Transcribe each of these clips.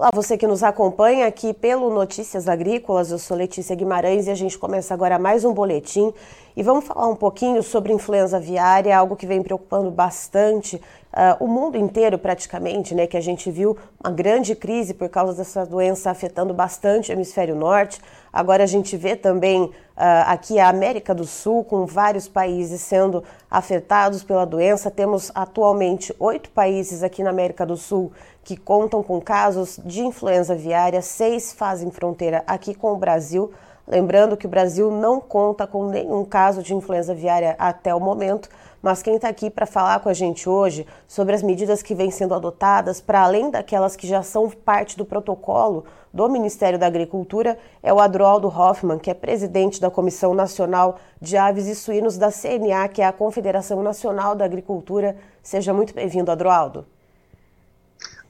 Olá, você que nos acompanha aqui pelo Notícias Agrícolas, eu sou Letícia Guimarães e a gente começa agora mais um boletim. E vamos falar um pouquinho sobre influenza aviária, algo que vem preocupando bastante uh, o mundo inteiro praticamente, né? Que a gente viu uma grande crise por causa dessa doença afetando bastante o hemisfério norte. Agora a gente vê também uh, aqui a América do Sul, com vários países sendo afetados pela doença. Temos atualmente oito países aqui na América do Sul que contam com casos de influenza aviária, seis fazem fronteira aqui com o Brasil. Lembrando que o Brasil não conta com nenhum caso de influenza aviária até o momento, mas quem está aqui para falar com a gente hoje sobre as medidas que vêm sendo adotadas, para além daquelas que já são parte do protocolo do Ministério da Agricultura, é o Adroaldo Hoffman, que é presidente da Comissão Nacional de Aves e Suínos da CNA, que é a Confederação Nacional da Agricultura. Seja muito bem-vindo, Adroaldo.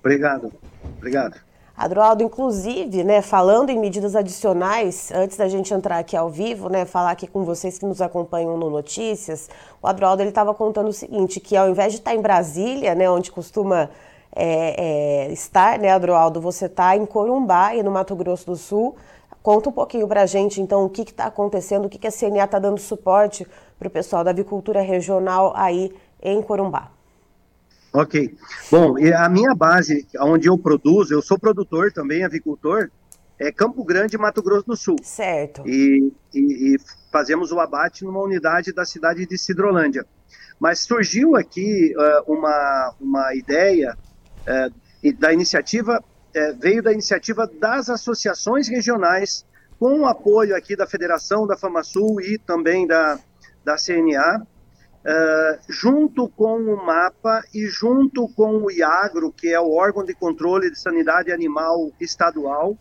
Obrigado. Obrigado. Adroaldo, inclusive, né, falando em medidas adicionais, antes da gente entrar aqui ao vivo, né, falar aqui com vocês que nos acompanham no Notícias, o Adroaldo estava contando o seguinte, que ao invés de estar em Brasília, né, onde costuma é, é, estar, né, Adroaldo, você está em Corumbá e no Mato Grosso do Sul. Conta um pouquinho para a gente, então, o que está acontecendo, o que, que a CNA está dando suporte para o pessoal da avicultura regional aí em Corumbá. Ok. Bom, a minha base, onde eu produzo, eu sou produtor também, avicultor, é Campo Grande, Mato Grosso do Sul. Certo. E, e, e fazemos o abate numa unidade da cidade de Cidrolândia. Mas surgiu aqui uh, uma, uma ideia uh, da iniciativa, uh, veio da iniciativa das associações regionais, com o apoio aqui da Federação da FamaSul e também da, da CNA, Uh, junto com o MAPA e junto com o IAGRO, que é o órgão de controle de sanidade animal estadual,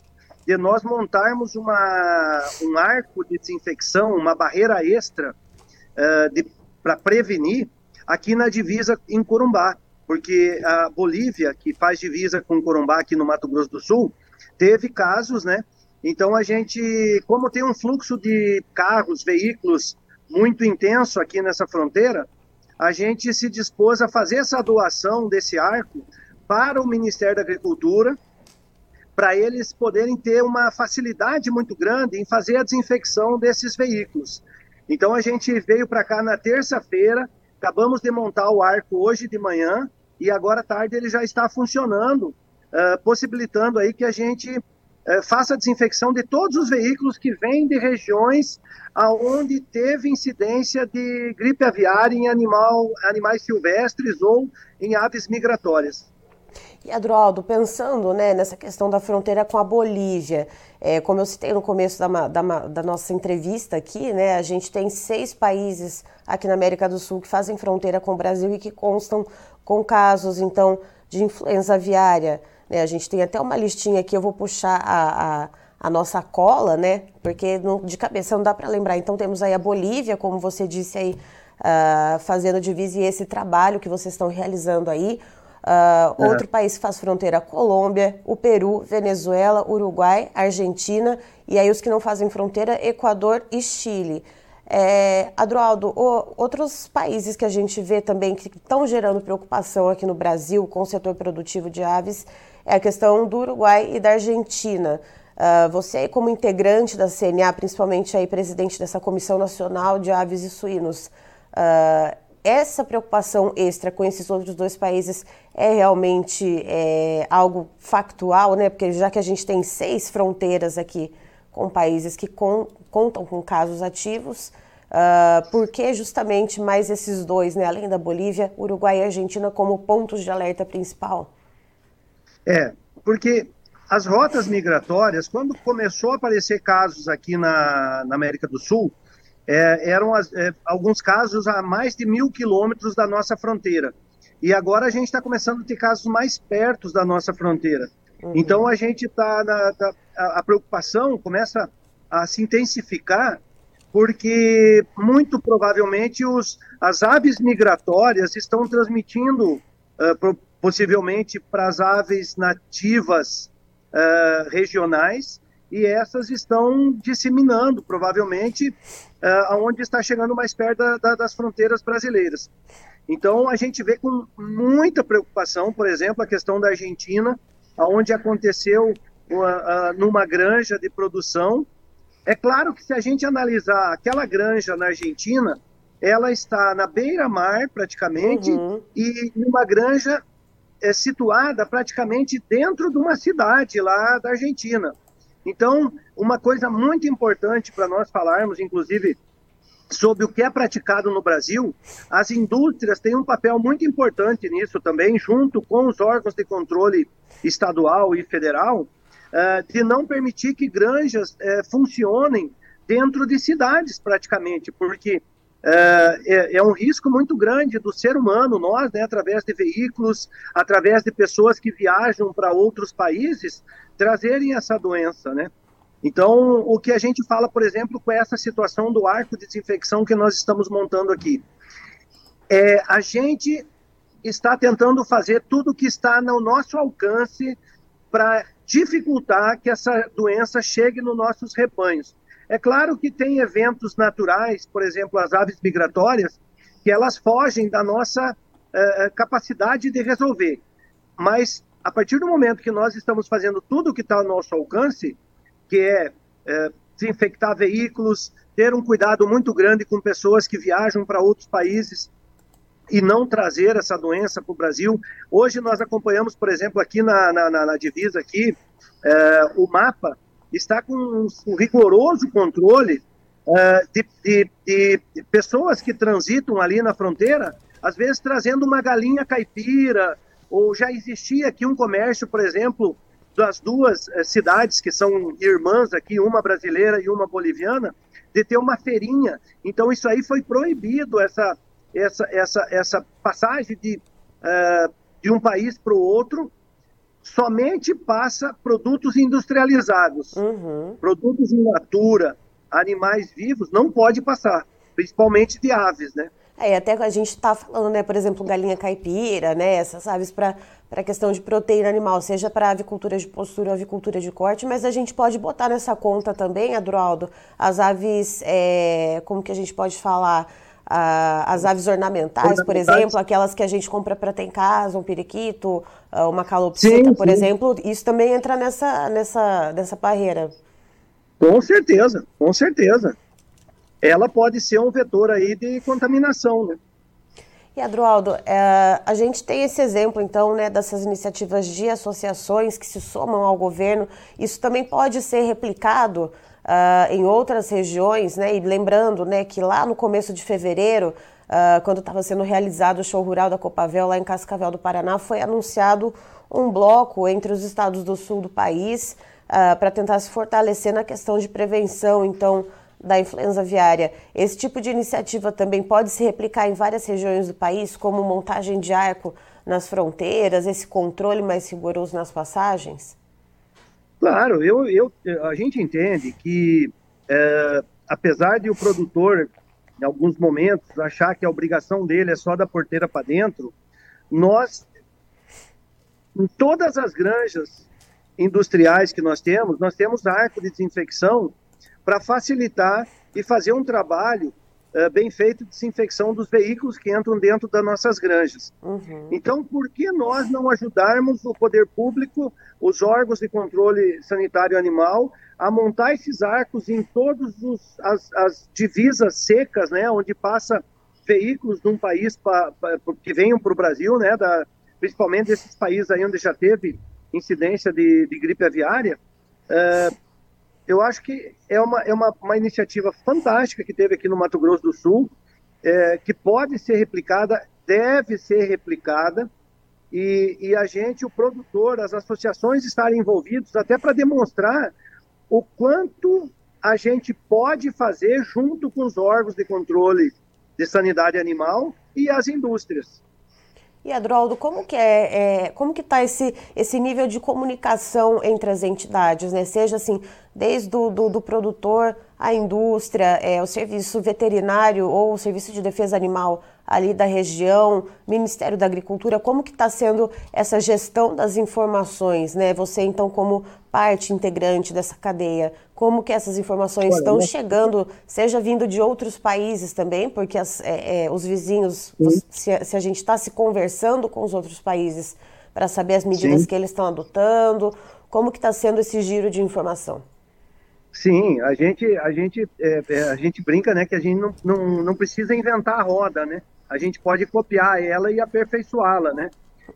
de nós montarmos uma, um arco de desinfecção, uma barreira extra uh, para prevenir aqui na divisa em Corumbá, porque a Bolívia, que faz divisa com Corumbá aqui no Mato Grosso do Sul, teve casos, né? Então a gente, como tem um fluxo de carros, veículos muito intenso aqui nessa fronteira, a gente se dispôs a fazer essa doação desse arco para o Ministério da Agricultura, para eles poderem ter uma facilidade muito grande em fazer a desinfecção desses veículos. Então a gente veio para cá na terça-feira, acabamos de montar o arco hoje de manhã e agora à tarde ele já está funcionando, uh, possibilitando aí que a gente faça a desinfecção de todos os veículos que vêm de regiões aonde teve incidência de gripe aviária em animal, animais silvestres ou em aves migratórias. E Adroaldo, pensando né, nessa questão da fronteira com a Bolívia, é, como eu citei no começo da, da, da, nossa entrevista aqui, né, a gente tem seis países aqui na América do Sul que fazem fronteira com o Brasil e que constam com casos, então, de influenza aviária. Né? A gente tem até uma listinha aqui, eu vou puxar a, a, a nossa cola, né? Porque no, de cabeça não dá para lembrar. Então temos aí a Bolívia, como você disse aí, uh, fazendo divisa e esse trabalho que vocês estão realizando aí. Uh, é. Outro país que faz fronteira, Colômbia, o Peru, Venezuela, Uruguai, Argentina e aí os que não fazem fronteira, Equador e Chile. É, Adroaldo, o, outros países que a gente vê também que estão gerando preocupação aqui no Brasil com o setor produtivo de aves é a questão do Uruguai e da Argentina. Uh, você como integrante da CNA, principalmente aí presidente dessa Comissão Nacional de Aves e Suínos, uh, essa preocupação extra com esses outros dois países é realmente é, algo factual, né? Porque já que a gente tem seis fronteiras aqui com países que com, contam com casos ativos, uh, por que justamente mais esses dois, né? Além da Bolívia, Uruguai e Argentina como pontos de alerta principal? É, porque as rotas migratórias, quando começou a aparecer casos aqui na, na América do Sul, é, eram as, é, alguns casos a mais de mil quilômetros da nossa fronteira. E agora a gente está começando a ter casos mais perto da nossa fronteira. Uhum. Então a gente está tá, a, a preocupação começa a se intensificar porque muito provavelmente os, as aves migratórias estão transmitindo uh, possivelmente para as aves nativas uh, regionais, e essas estão disseminando, provavelmente, uh, aonde está chegando mais perto da, da, das fronteiras brasileiras. Então, a gente vê com muita preocupação, por exemplo, a questão da Argentina, onde aconteceu uh, numa granja de produção. É claro que se a gente analisar aquela granja na Argentina, ela está na beira-mar praticamente uhum. e numa granja é, situada praticamente dentro de uma cidade lá da Argentina. Então, uma coisa muito importante para nós falarmos, inclusive, sobre o que é praticado no Brasil, as indústrias têm um papel muito importante nisso também, junto com os órgãos de controle estadual e federal, uh, de não permitir que granjas uh, funcionem dentro de cidades, praticamente, porque é, é, um risco muito grande do ser humano, nós, né, através de veículos, através de pessoas que viajam para outros países, trazerem essa doença, né? Então, o que a gente fala, por exemplo, com essa situação do arco de desinfecção que nós estamos montando aqui, é, a gente está tentando fazer tudo o que está no nosso alcance para dificultar que essa doença chegue nos nossos rebanhos. É claro que tem eventos naturais, por exemplo, as aves migratórias, que elas fogem da nossa uh, capacidade de resolver. Mas, a partir do momento que nós estamos fazendo tudo o que está ao nosso alcance, que é, é desinfectar veículos, ter um cuidado muito grande com pessoas que viajam para outros países e não trazer essa doença para o Brasil. Hoje nós acompanhamos, por exemplo, aqui na, na, na divisa aqui, o mapa está com um, rigoroso controle é, de, de, de, pessoas que transitam ali na fronteira, às vezes trazendo uma galinha caipira, ou já existia aqui um comércio, por exemplo, das duas eh, cidades que são irmãs aqui, uma brasileira e uma boliviana, de ter uma feirinha. Então isso aí foi proibido essa essa essa essa passagem de uh, de um país para o outro. Somente passa produtos industrializados, uhum. produtos in natura, animais vivos não pode passar, principalmente de aves, né? É, até a gente está falando, né, por exemplo, galinha caipira, né, essas aves para a questão de proteína animal, seja para avicultura de postura ou avicultura de corte, mas a gente pode botar nessa conta também, Adroaldo, as aves, é, como que a gente pode falar, as aves ornamentais, por exemplo, aquelas que a gente compra para ter em casa, um periquito, ah, uma calopsita, sim, por sim. exemplo, isso também entra nessa, nessa, nessa barreira. Com certeza, com certeza ela pode ser um vetor aí de contaminação, né? E Adroaldo, é, a gente tem esse exemplo, então, né, dessas iniciativas de associações que se somam ao governo. Isso também pode ser replicado uh, em outras regiões, né? E lembrando, né, que lá no começo de fevereiro, uh, quando estava sendo realizado o show rural da Copavel lá em Cascavel do Paraná, foi anunciado um bloco entre os estados do sul do país uh, para tentar se fortalecer na questão de prevenção. Então, da influenza aviária. Esse tipo de iniciativa também pode se replicar em várias regiões do país, como montagem de arco nas fronteiras, esse controle mais rigoroso nas passagens? Claro, eu, eu, a gente entende que, é, apesar de o produtor, em alguns momentos, achar que a obrigação dele é só da porteira para dentro, nós, em todas as granjas industriais que nós temos, nós temos arco de desinfecção para facilitar e fazer um trabalho uh, bem feito de desinfecção dos veículos que entram dentro das nossas granjas. Uhum. Então, por que nós não ajudarmos o poder público, os órgãos de controle sanitário animal, a montar esses arcos em todas as, as divisas secas, né, onde passa veículos de um país pra, pra, que venham para o Brasil, né, da, principalmente esses países aí onde já teve incidência de, de gripe aviária, uh, eu acho que é uma, é uma, uma iniciativa fantástica que teve aqui no Mato Grosso do Sul, é, que pode ser replicada, deve ser replicada, e, e a gente, o produtor, as associações estarem envolvidos até para demonstrar o quanto a gente pode fazer junto com os órgãos de controle de sanidade animal e as indústrias. E Adroaldo, como que é, é como que está esse, esse nível de comunicação entre as entidades, né? Seja assim, desde do, do, do produtor, a indústria, é, o serviço veterinário ou o serviço de defesa animal ali da região, Ministério da Agricultura, como que está sendo essa gestão das informações, né? Você então como parte integrante dessa cadeia, como que essas informações Olha, estão né? chegando, seja vindo de outros países também, porque as, é, é, os vizinhos, se, se, a gente está se conversando com os outros países, para saber as medidas Sim. que eles estão adotando? Como que está sendo esse giro de informação? Sim, a gente, a gente, é, é, a gente brinca, né, que a gente não, não, não precisa inventar a roda, né? A gente pode copiar ela e aperfeiçoá-la, né?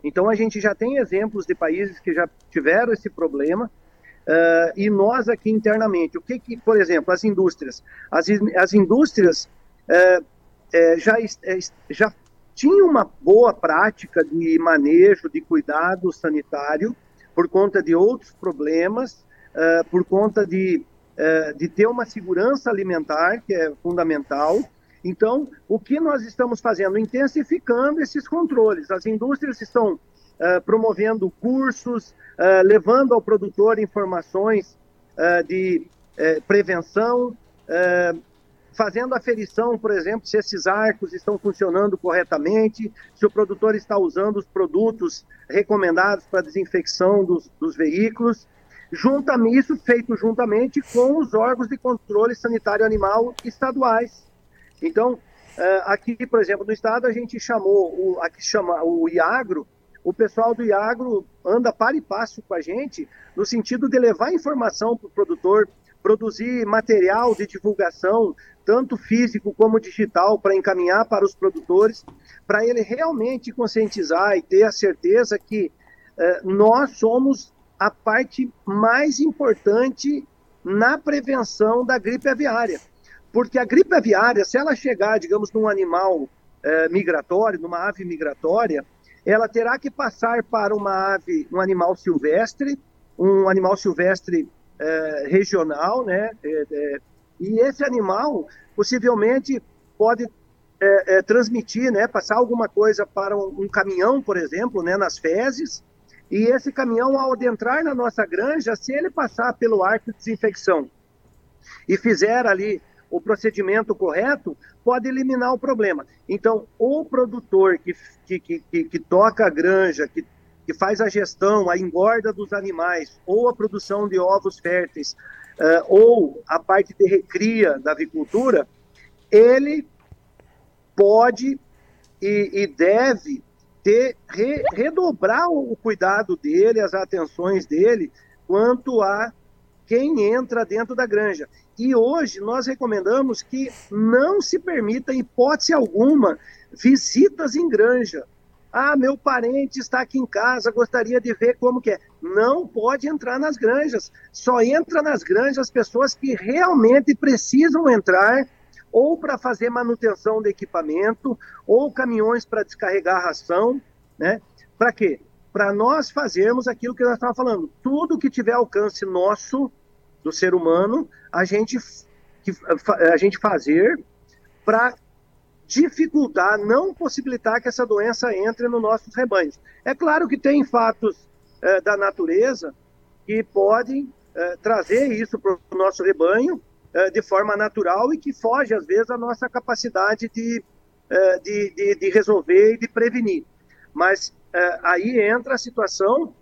Então a gente já tem exemplos de países que já tiveram esse problema uh, e nós aqui internamente, o que que, por exemplo, as indústrias, as, as indústrias uh, já, já tinham uma boa prática de manejo, de cuidado sanitário por conta de outros problemas, por conta de, de ter uma segurança alimentar que é fundamental, então, o que nós estamos fazendo? Intensificando esses controles. As indústrias estão uh, promovendo cursos, uh, levando ao produtor informações uh, de prevenção, fazendo aferição, por exemplo, se esses arcos estão funcionando corretamente, se o produtor está usando os produtos recomendados para desinfecção dos, dos veículos. Juntamente, isso feito juntamente com os órgãos de controle sanitário animal estaduais. Então, eh, aqui, por exemplo, no estado, a gente chamou, o, aqui chama o IAGRO, o pessoal do IAGRO anda para e passo com a gente, no sentido de levar informação para o produtor, produzir material de divulgação, tanto físico como digital, para encaminhar para os produtores, para ele realmente conscientizar e ter a certeza que eh, nós somos a parte mais importante na prevenção da gripe aviária. Porque a gripe aviária, se ela chegar, digamos, num animal é, migratório, numa ave migratória, ela terá que passar para uma ave, um animal silvestre, um animal silvestre é, regional, né? É e esse animal possivelmente pode transmitir, né? Passar alguma coisa para um, um, caminhão, por exemplo, né? Nas fezes. E esse caminhão, ao adentrar na nossa granja, se ele passar pelo arco de desinfecção e fizer ali o procedimento correto, pode eliminar o problema. Então, o produtor que, que, que, que toca a granja, que, que faz a gestão, a engorda dos animais, ou a produção de ovos férteis, uh, ou a parte de recria da avicultura, ele pode e, e deve ter, re, redobrar o cuidado dele, as atenções dele, quanto a quem entra dentro da granja. E hoje nós recomendamos que não se permita, em hipótese alguma, visitas em granja. Ah, meu parente está aqui em casa, gostaria de ver como que é. Não pode entrar nas granjas. Só entra nas granjas pessoas que realmente precisam entrar ou para fazer manutenção do equipamento, ou caminhões para descarregar ração, né? Para quê? Para nós fazermos aquilo que nós estávamos falando. Tudo que tiver alcance nosso, do ser humano a gente, a gente fazer para dificultar, não possibilitar que essa doença entre nos nossos rebanhos. É claro que tem fatos é, da natureza que podem trazer isso para o nosso rebanho de forma natural e que foge, às vezes, à nossa capacidade de, de, de, de, resolver e de prevenir. Mas aí entra a situação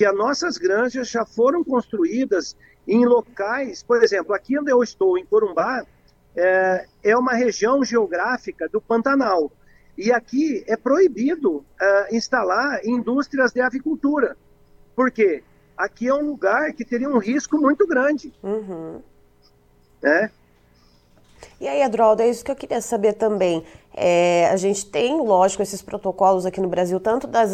que as nossas granjas já foram construídas em locais, por exemplo, aqui onde eu estou, em Corumbá, é, é uma região geográfica do Pantanal. E aqui é proibido é, instalar indústrias de avicultura. Por quê? Aqui é um lugar que teria um risco muito grande. Uhum. Né? E aí, Adroaldo, é isso que eu queria saber também. É, a gente tem, lógico, esses protocolos aqui no Brasil, tanto das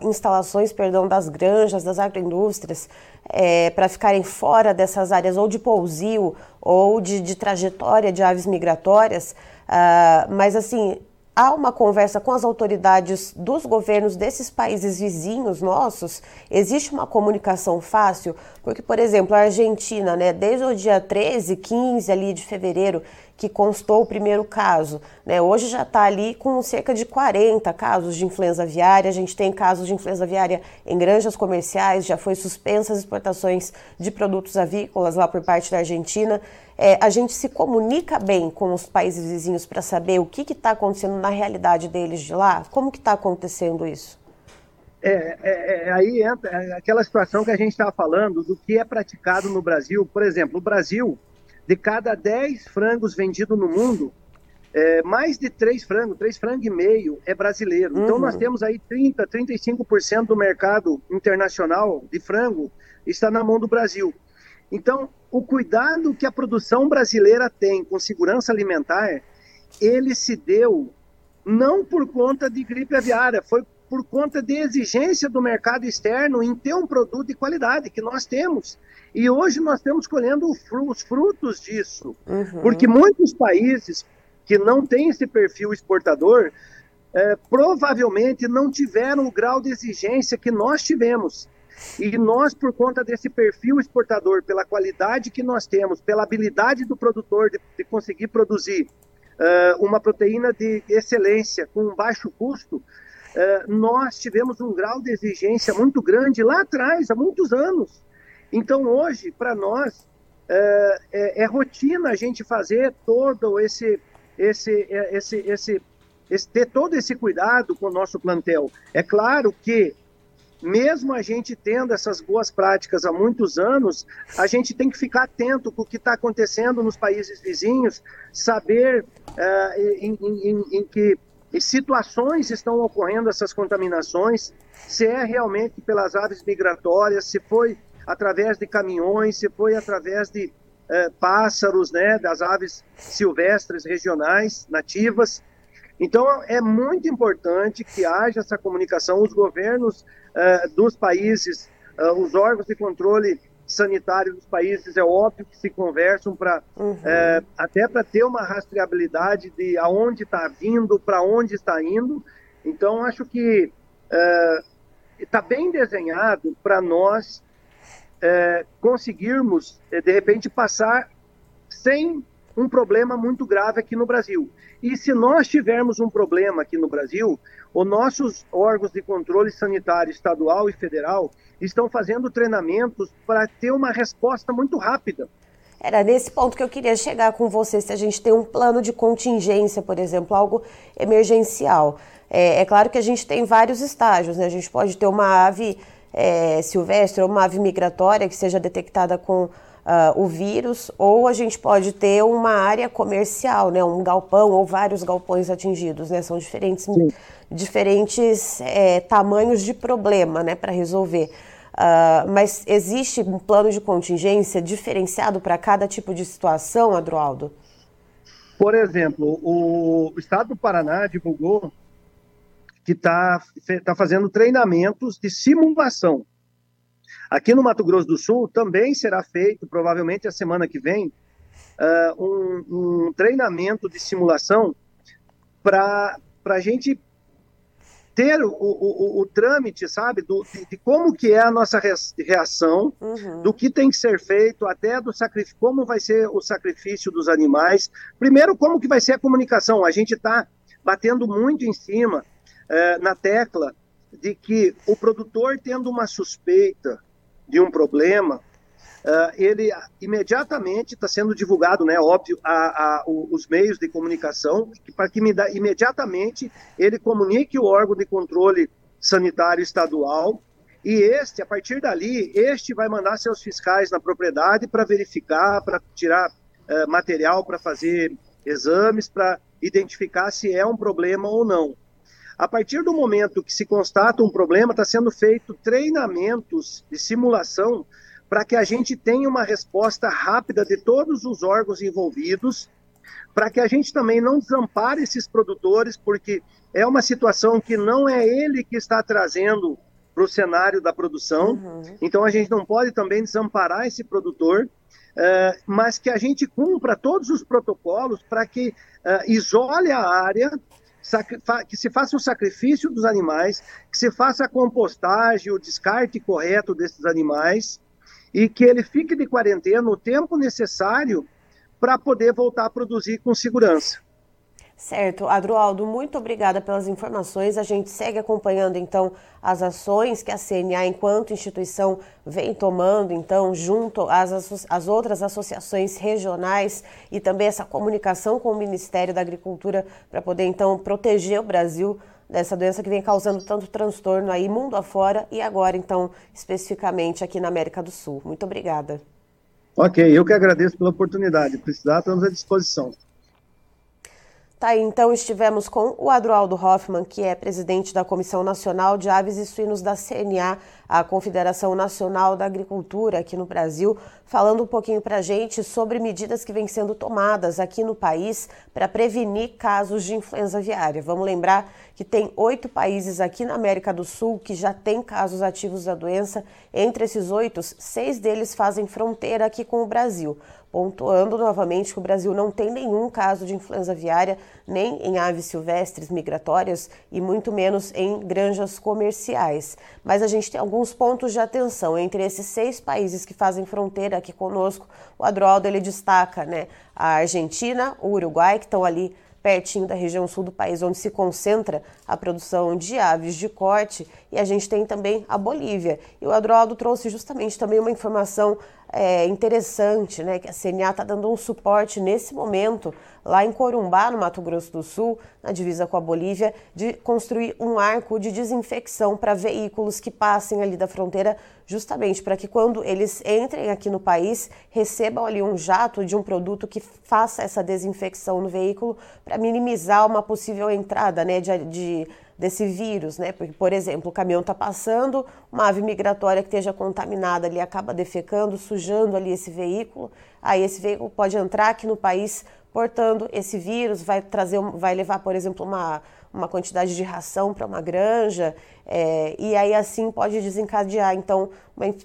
instalações, perdão, das granjas, das agroindústrias, é, para ficarem fora dessas áreas ou de pousio ou de, de trajetória de aves migratórias, uh, mas assim, há uma conversa com as autoridades dos governos desses países vizinhos nossos? Existe uma comunicação fácil? Porque, por exemplo, a Argentina, né, desde o dia 13, 15 ali de fevereiro, que constou o primeiro caso, né, hoje já está ali com cerca de 40 casos de influenza aviária. A gente tem casos de influenza aviária em granjas comerciais, já foi suspensa as exportações de produtos avícolas lá por parte da Argentina é, a gente se comunica bem com os países vizinhos para saber o que está acontecendo na realidade deles de lá? Como que está acontecendo isso? É, é, é, aí entra é aquela situação que a gente estava falando do que é praticado no Brasil. Por exemplo, o Brasil, de cada 10 frangos vendidos no mundo, é, mais de três frangos, três frangos e meio é brasileiro. Uhum. Então nós uhum. temos aí 30, 35% do mercado internacional de frango está na mão do Brasil. Então, o cuidado que a produção brasileira tem com segurança alimentar, ele se deu não por conta de gripe aviária, foi por conta de exigência do mercado externo em ter um produto de qualidade que nós temos. E hoje nós estamos colhendo os frutos disso, uhum. porque muitos países que não têm esse perfil exportador é, provavelmente não tiveram o grau de exigência que nós tivemos. E nós, por conta desse perfil exportador, pela qualidade que nós temos, pela habilidade do produtor de, de conseguir produzir uh, uma proteína de excelência com um baixo custo, nós tivemos um grau de exigência muito grande lá atrás, há muitos anos. Então, hoje, para nós, uh, é, é, rotina a gente fazer todo esse, esse, esse, esse, esse, ter todo esse cuidado com o nosso plantel. É claro que mesmo a gente tendo essas boas práticas há muitos anos, a gente tem que ficar atento com o que está acontecendo nos países vizinhos, saber uh, em, em, em, que situações estão ocorrendo essas contaminações, se é realmente pelas aves migratórias, se foi através de caminhões, se foi através de uh, pássaros, né, das aves silvestres regionais, nativas. Então, é muito importante que haja essa comunicação. Os governos uh, dos países, uh, os órgãos de controle sanitário dos países, é óbvio que se conversam para uhum. uh, até para ter uma rastreabilidade de aonde está vindo, para onde está indo. Então, acho que está bem desenhado para nós conseguirmos, de repente, passar sem um problema muito grave aqui no Brasil. E se nós tivermos um problema aqui no Brasil, os nossos órgãos de controle sanitário estadual e federal estão fazendo treinamentos para ter uma resposta muito rápida. Era nesse ponto que eu queria chegar com você, se a gente tem um plano de contingência, por exemplo, algo emergencial. É, é claro que a gente tem vários estágios, né? A gente pode ter uma ave é, silvestre ou uma ave migratória que seja detectada com uh, o vírus, ou a gente pode ter uma área comercial, né, um galpão ou vários galpões atingidos, né, são diferentes, diferentes é, tamanhos de problema, né, para resolver. Uh, mas existe um plano de contingência diferenciado para cada tipo de situação, Adroaldo? Por exemplo, o Estado do Paraná divulgou que está tá fazendo treinamentos de simulação Aqui no Mato Grosso do Sul também será feito, provavelmente a semana que vem, uh, um, um, treinamento de simulação para a gente ter o, o, o, o trâmite, sabe, do, de, de, como que é a nossa reação, uhum. do que tem que ser feito, até do sacrifício, como vai ser o sacrifício dos animais. Primeiro, como que vai ser a comunicação. A gente está batendo muito em cima, uh, na tecla, de que o produtor tendo uma suspeita de um problema, uh, ele imediatamente está sendo divulgado, né, óbvio, a, a, os meios de comunicação, para que me dá, imediatamente ele comunique o órgão de controle sanitário estadual e este, a partir dali, este vai mandar seus fiscais na propriedade para verificar, para tirar uh, material, para fazer exames, para identificar se é um problema ou não. A partir do momento que se constata um problema, está sendo feito treinamentos de simulação para que a gente tenha uma resposta rápida de todos os órgãos envolvidos, para que a gente também não desampare esses produtores, porque é uma situação que não é ele que está trazendo para o cenário da produção, uhum. então a gente não pode também desamparar esse produtor, uh, mas que a gente cumpra todos os protocolos para que uh, isole a área, que se faça o sacrifício dos animais, que se faça a compostagem, o descarte correto desses animais e que ele fique de quarentena o tempo necessário para poder voltar a produzir com segurança. Certo. Adroaldo, muito obrigada pelas informações. A gente segue acompanhando, então, as ações que a CNA, enquanto instituição, vem tomando, então, junto às, outras associações regionais e também essa comunicação com o Ministério da Agricultura para poder, então, proteger o Brasil dessa doença que vem causando tanto transtorno aí mundo afora e agora, então, especificamente aqui na América do Sul. Muito obrigada. Ok, eu que agradeço pela oportunidade. Precisar, estamos à disposição. Tá, então estivemos com o Adroaldo Hoffman, que é presidente da Comissão Nacional de Aves e Suínos da CNA, a Confederação Nacional da Agricultura aqui no Brasil, falando um pouquinho para a gente sobre medidas que vêm sendo tomadas aqui no país para prevenir casos de influenza aviária. Vamos lembrar que tem oito países aqui na América do Sul que já têm casos ativos da doença. Entre esses oito, seis deles fazem fronteira aqui com o Brasil pontuando novamente que o Brasil não tem nenhum caso de influenza aviária, nem em aves silvestres migratórias e muito menos em granjas comerciais. Mas a gente tem alguns pontos de atenção. Entre esses seis países que fazem fronteira aqui conosco, o Adroaldo ele destaca né, a Argentina, o Uruguai, que estão ali pertinho da região sul do país, onde se concentra a produção de aves de corte, e a gente tem também a Bolívia. E o Adroaldo trouxe justamente também uma informação é, interessante, né, que a CNA está dando um suporte nesse momento lá em Corumbá, no Mato Grosso do Sul, na divisa com a Bolívia, de construir um arco de desinfecção para veículos que passem ali da fronteira, justamente para que quando eles entrem aqui no país, recebam ali um jato de um produto que faça essa desinfecção no veículo para minimizar uma possível entrada né, de, de desse vírus, né? Porque, por exemplo, o caminhão está passando, uma ave migratória que esteja contaminada ali acaba defecando, sujando ali esse veículo, aí esse veículo pode entrar aqui no país portando esse vírus, vai trazer, vai levar, por exemplo, uma, uma quantidade de ração para uma granja, é, e aí assim pode desencadear então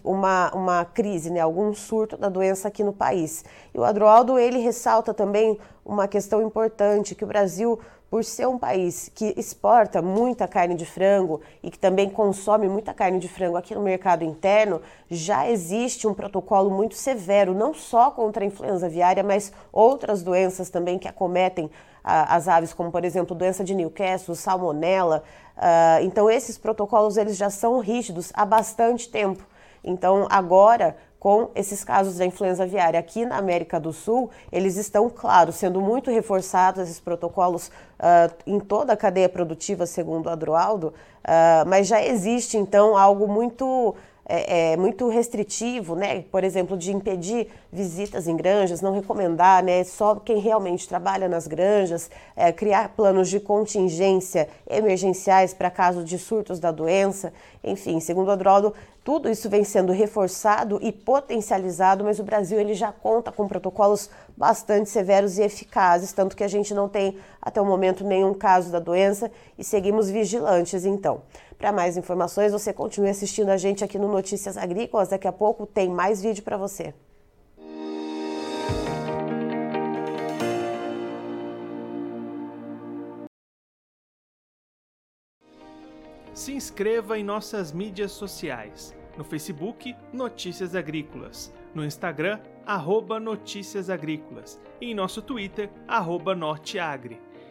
uma, uma, crise, né, algum surto da doença aqui no país. E o Adroaldo ele ressalta também uma questão importante que o Brasil por ser um país que exporta muita carne de frango e que também consome muita carne de frango aqui no mercado interno, já existe um protocolo muito severo, não só contra a influenza aviária, mas outras doenças também que acometem as aves, como por exemplo doença de Newcastle, salmonela. Ah, então esses protocolos eles já são rígidos há bastante tempo. Então agora com esses casos da influenza aviária aqui na América do Sul, eles estão, claro, sendo muito reforçados esses protocolos uh, em toda a cadeia produtiva, segundo o Adroaldo, uh, mas já existe então algo muito é, é, muito restritivo, né? Por exemplo, de impedir visitas em granjas, não recomendar, né? Só quem realmente trabalha nas granjas, é, criar planos de contingência emergenciais para caso de surtos da doença. Enfim, segundo Adroaldo, tudo isso vem sendo reforçado e potencializado, mas o Brasil ele já conta com protocolos bastante severos e eficazes, tanto que a gente não tem até o momento nenhum caso da doença e seguimos vigilantes então. Para mais informações, você continue assistindo a gente aqui no Notícias Agrícolas. Daqui a pouco tem mais vídeo para você. Se inscreva em nossas mídias sociais. No Facebook, Notícias Agrícolas. No Instagram, arroba Notícias Agrícolas. E em nosso Twitter, arroba Norteagri.